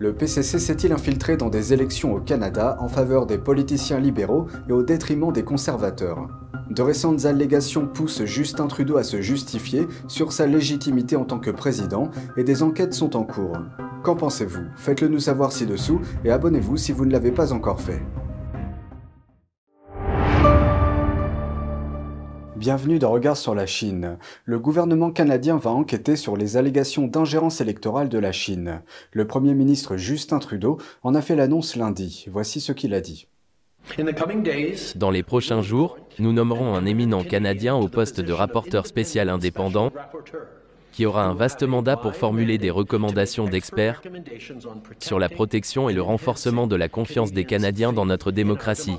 Le PCC s'est-il infiltré dans des élections au Canada en faveur des politiciens libéraux et au détriment des conservateurs? De récentes allégations poussent Justin Trudeau à se justifier sur sa légitimité en tant que président et des enquêtes sont en cours. Qu'en pensez-vous? Faites-le nous savoir ci-dessous et abonnez-vous si vous ne l'avez pas encore fait. Bienvenue dans Regard sur la Chine. Le gouvernement canadien va enquêter sur les allégations d'ingérence électorale de la Chine. Le Premier ministre Justin Trudeau en a fait l'annonce lundi. Voici ce qu'il a dit. Dans les prochains jours, nous nommerons un éminent Canadien au poste de rapporteur spécial indépendant qui aura un vaste mandat pour formuler des recommandations d'experts sur la protection et le renforcement de la confiance des Canadiens dans notre démocratie.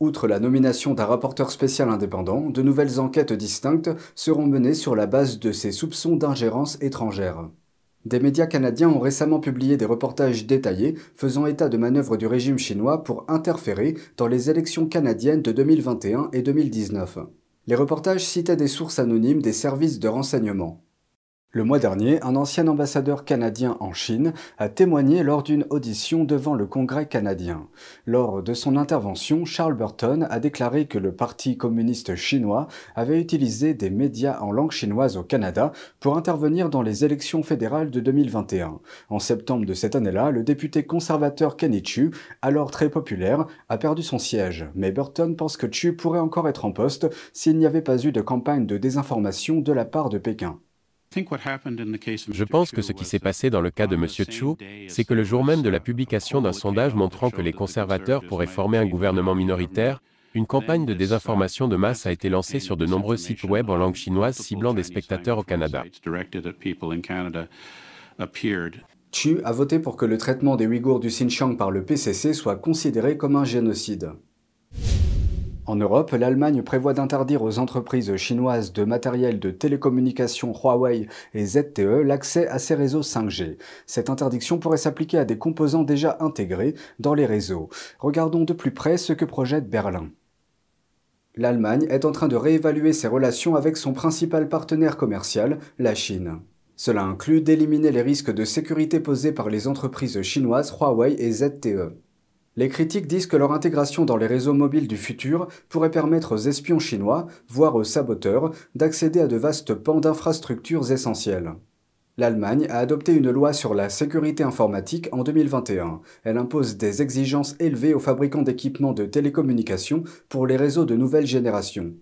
Outre la nomination d'un rapporteur spécial indépendant, de nouvelles enquêtes distinctes seront menées sur la base de ces soupçons d'ingérence étrangère. Des médias canadiens ont récemment publié des reportages détaillés faisant état de manœuvres du régime chinois pour interférer dans les élections canadiennes de 2021 et 2019. Les reportages citaient des sources anonymes des services de renseignement. Le mois dernier, un ancien ambassadeur canadien en Chine a témoigné lors d'une audition devant le Congrès canadien. Lors de son intervention, Charles Burton a déclaré que le Parti communiste chinois avait utilisé des médias en langue chinoise au Canada pour intervenir dans les élections fédérales de 2021. En septembre de cette année-là, le député conservateur Kenny Chu, alors très populaire, a perdu son siège. Mais Burton pense que Chu pourrait encore être en poste s'il n'y avait pas eu de campagne de désinformation de la part de Pékin. Je pense que ce qui s'est passé dans le cas de M. Chu, c'est que le jour même de la publication d'un sondage montrant que les conservateurs pourraient former un gouvernement minoritaire, une campagne de désinformation de masse a été lancée sur de nombreux sites web en langue chinoise ciblant des spectateurs au Canada. Chu a voté pour que le traitement des Ouïghours du Xinjiang par le PCC soit considéré comme un génocide. En Europe, l'Allemagne prévoit d'interdire aux entreprises chinoises de matériel de télécommunication Huawei et ZTE l'accès à ces réseaux 5G. Cette interdiction pourrait s'appliquer à des composants déjà intégrés dans les réseaux. Regardons de plus près ce que projette Berlin. L'Allemagne est en train de réévaluer ses relations avec son principal partenaire commercial, la Chine. Cela inclut d'éliminer les risques de sécurité posés par les entreprises chinoises Huawei et ZTE. Les critiques disent que leur intégration dans les réseaux mobiles du futur pourrait permettre aux espions chinois, voire aux saboteurs, d'accéder à de vastes pans d'infrastructures essentielles. L'Allemagne a adopté une loi sur la sécurité informatique en 2021. Elle impose des exigences élevées aux fabricants d'équipements de télécommunications pour les réseaux de nouvelle génération.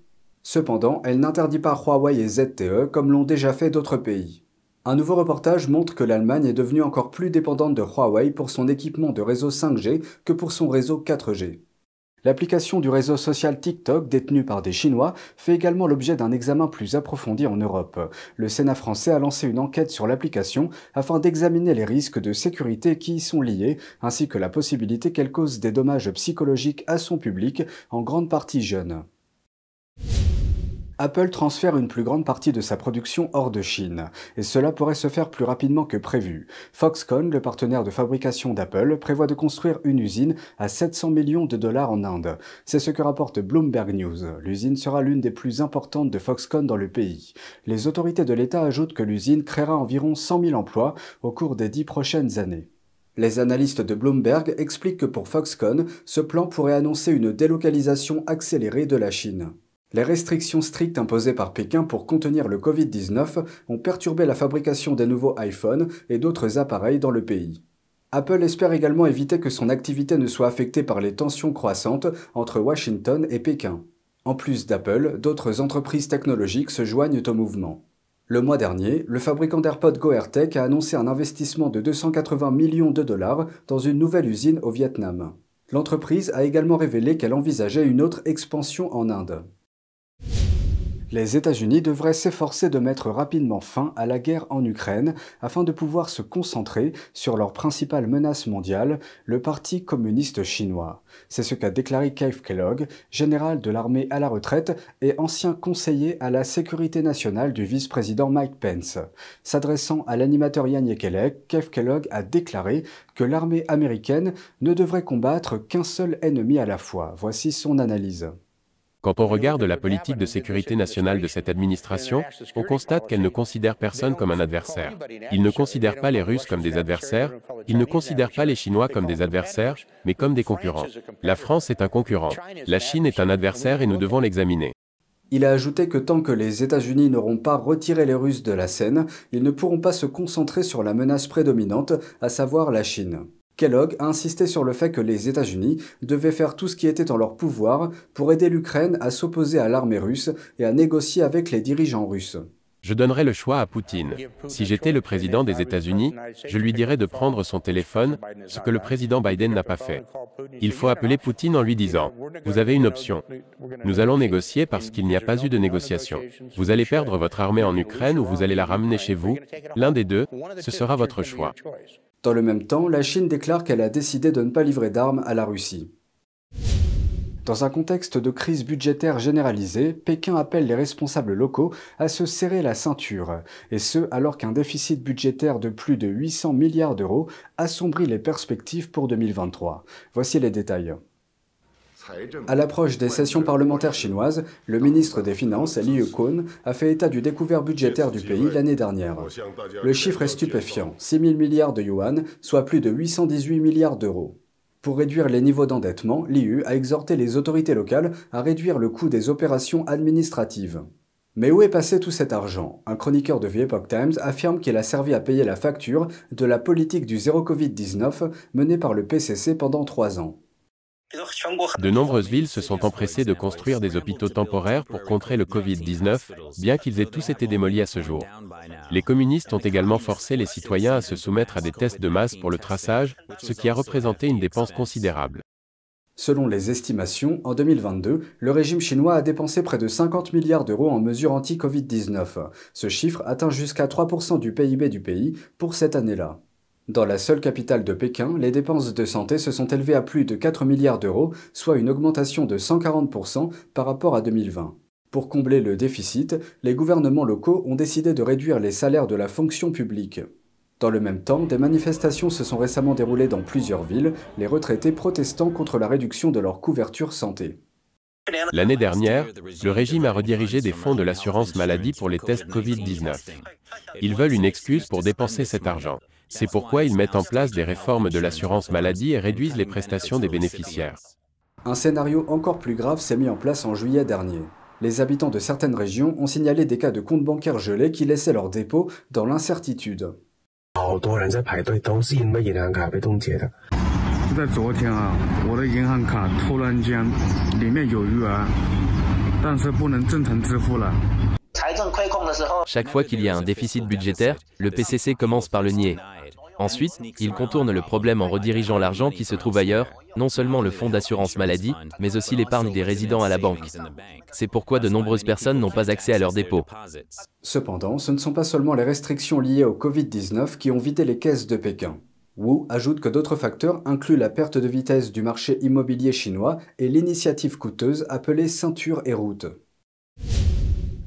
Cependant, elle n'interdit pas Huawei et ZTE comme l'ont déjà fait d'autres pays. Un nouveau reportage montre que l'Allemagne est devenue encore plus dépendante de Huawei pour son équipement de réseau 5G que pour son réseau 4G. L'application du réseau social TikTok, détenue par des Chinois, fait également l'objet d'un examen plus approfondi en Europe. Le Sénat français a lancé une enquête sur l'application afin d'examiner les risques de sécurité qui y sont liés, ainsi que la possibilité qu'elle cause des dommages psychologiques à son public, en grande partie jeune. Apple transfère une plus grande partie de sa production hors de Chine, et cela pourrait se faire plus rapidement que prévu. Foxconn, le partenaire de fabrication d'Apple, prévoit de construire une usine à 700 millions de dollars en Inde. C'est ce que rapporte Bloomberg News. L'usine sera l'une des plus importantes de Foxconn dans le pays. Les autorités de l'État ajoutent que l'usine créera environ 100 000 emplois au cours des dix prochaines années. Les analystes de Bloomberg expliquent que pour Foxconn, ce plan pourrait annoncer une délocalisation accélérée de la Chine. Les restrictions strictes imposées par Pékin pour contenir le Covid-19 ont perturbé la fabrication des nouveaux iPhones et d'autres appareils dans le pays. Apple espère également éviter que son activité ne soit affectée par les tensions croissantes entre Washington et Pékin. En plus d'Apple, d'autres entreprises technologiques se joignent au mouvement. Le mois dernier, le fabricant d'AirPods GoAirTech a annoncé un investissement de 280 millions de dollars dans une nouvelle usine au Vietnam. L'entreprise a également révélé qu'elle envisageait une autre expansion en Inde. Les États-Unis devraient s'efforcer de mettre rapidement fin à la guerre en Ukraine afin de pouvoir se concentrer sur leur principale menace mondiale, le Parti communiste chinois. C'est ce qu'a déclaré Keith Kellogg, général de l'armée à la retraite et ancien conseiller à la sécurité nationale du vice-président Mike Pence. S'adressant à l'animateur Yann Yekelek, Keith Kellogg a déclaré que l'armée américaine ne devrait combattre qu'un seul ennemi à la fois. Voici son analyse. Quand on regarde la politique de sécurité nationale de cette administration, on constate qu'elle ne considère personne comme un adversaire. Il ne considère pas les Russes comme des adversaires, il ne considère pas les Chinois comme des adversaires, mais comme des concurrents. La France est un concurrent, la Chine est un adversaire et nous devons l'examiner. Il a ajouté que tant que les États-Unis n'auront pas retiré les Russes de la scène, ils ne pourront pas se concentrer sur la menace prédominante, à savoir la Chine. Kellogg a insisté sur le fait que les États-Unis devaient faire tout ce qui était en leur pouvoir pour aider l'Ukraine à s'opposer à l'armée russe et à négocier avec les dirigeants russes. Je donnerais le choix à Poutine. Si j'étais le président des États-Unis, je lui dirais de prendre son téléphone, ce que le président Biden n'a pas fait. Il faut appeler Poutine en lui disant, vous avez une option. Nous allons négocier parce qu'il n'y a pas eu de négociation. Vous allez perdre votre armée en Ukraine ou vous allez la ramener chez vous. L'un des deux, ce sera votre choix. Dans le même temps, la Chine déclare qu'elle a décidé de ne pas livrer d'armes à la Russie. Dans un contexte de crise budgétaire généralisée, Pékin appelle les responsables locaux à se serrer la ceinture, et ce alors qu'un déficit budgétaire de plus de 800 milliards d'euros assombrit les perspectives pour 2023. Voici les détails. À l'approche des sessions parlementaires chinoises, le ministre des Finances, Li Yuquan, a fait état du découvert budgétaire du pays l'année dernière. Le chiffre est stupéfiant, 6 000 milliards de yuan, soit plus de 818 milliards d'euros. Pour réduire les niveaux d'endettement, l'IU a exhorté les autorités locales à réduire le coût des opérations administratives. Mais où est passé tout cet argent? Un chroniqueur de The Epoch Times affirme qu'il a servi à payer la facture de la politique du zéro Covid-19 menée par le PCC pendant trois ans. De nombreuses villes se sont empressées de construire des hôpitaux temporaires pour contrer le Covid-19, bien qu'ils aient tous été démolis à ce jour. Les communistes ont également forcé les citoyens à se soumettre à des tests de masse pour le traçage, ce qui a représenté une dépense considérable. Selon les estimations, en 2022, le régime chinois a dépensé près de 50 milliards d'euros en mesures anti-Covid-19. Ce chiffre atteint jusqu'à 3% du PIB du pays pour cette année-là. Dans la seule capitale de Pékin, les dépenses de santé se sont élevées à plus de 4 milliards d'euros, soit une augmentation de 140% par rapport à 2020. Pour combler le déficit, les gouvernements locaux ont décidé de réduire les salaires de la fonction publique. Dans le même temps, des manifestations se sont récemment déroulées dans plusieurs villes, les retraités protestant contre la réduction de leur couverture santé. L'année dernière, le régime a redirigé des fonds de l'assurance maladie pour les tests Covid-19. Ils veulent une excuse pour dépenser cet argent. C'est pourquoi ils mettent en place des réformes de l'assurance maladie et réduisent les prestations des bénéficiaires. Un scénario encore plus grave s'est mis en place en juillet dernier. Les habitants de certaines régions ont signalé des cas de comptes bancaires gelés qui laissaient leurs dépôts dans l'incertitude. Chaque fois qu'il y a un déficit budgétaire, le PCC commence par le nier. Ensuite, il contourne le problème en redirigeant l'argent qui se trouve ailleurs, non seulement le fonds d'assurance maladie, mais aussi l'épargne des résidents à la banque. C'est pourquoi de nombreuses personnes n'ont pas accès à leurs dépôts. Cependant, ce ne sont pas seulement les restrictions liées au Covid-19 qui ont vidé les caisses de Pékin. Wu ajoute que d'autres facteurs incluent la perte de vitesse du marché immobilier chinois et l'initiative coûteuse appelée ceinture et route.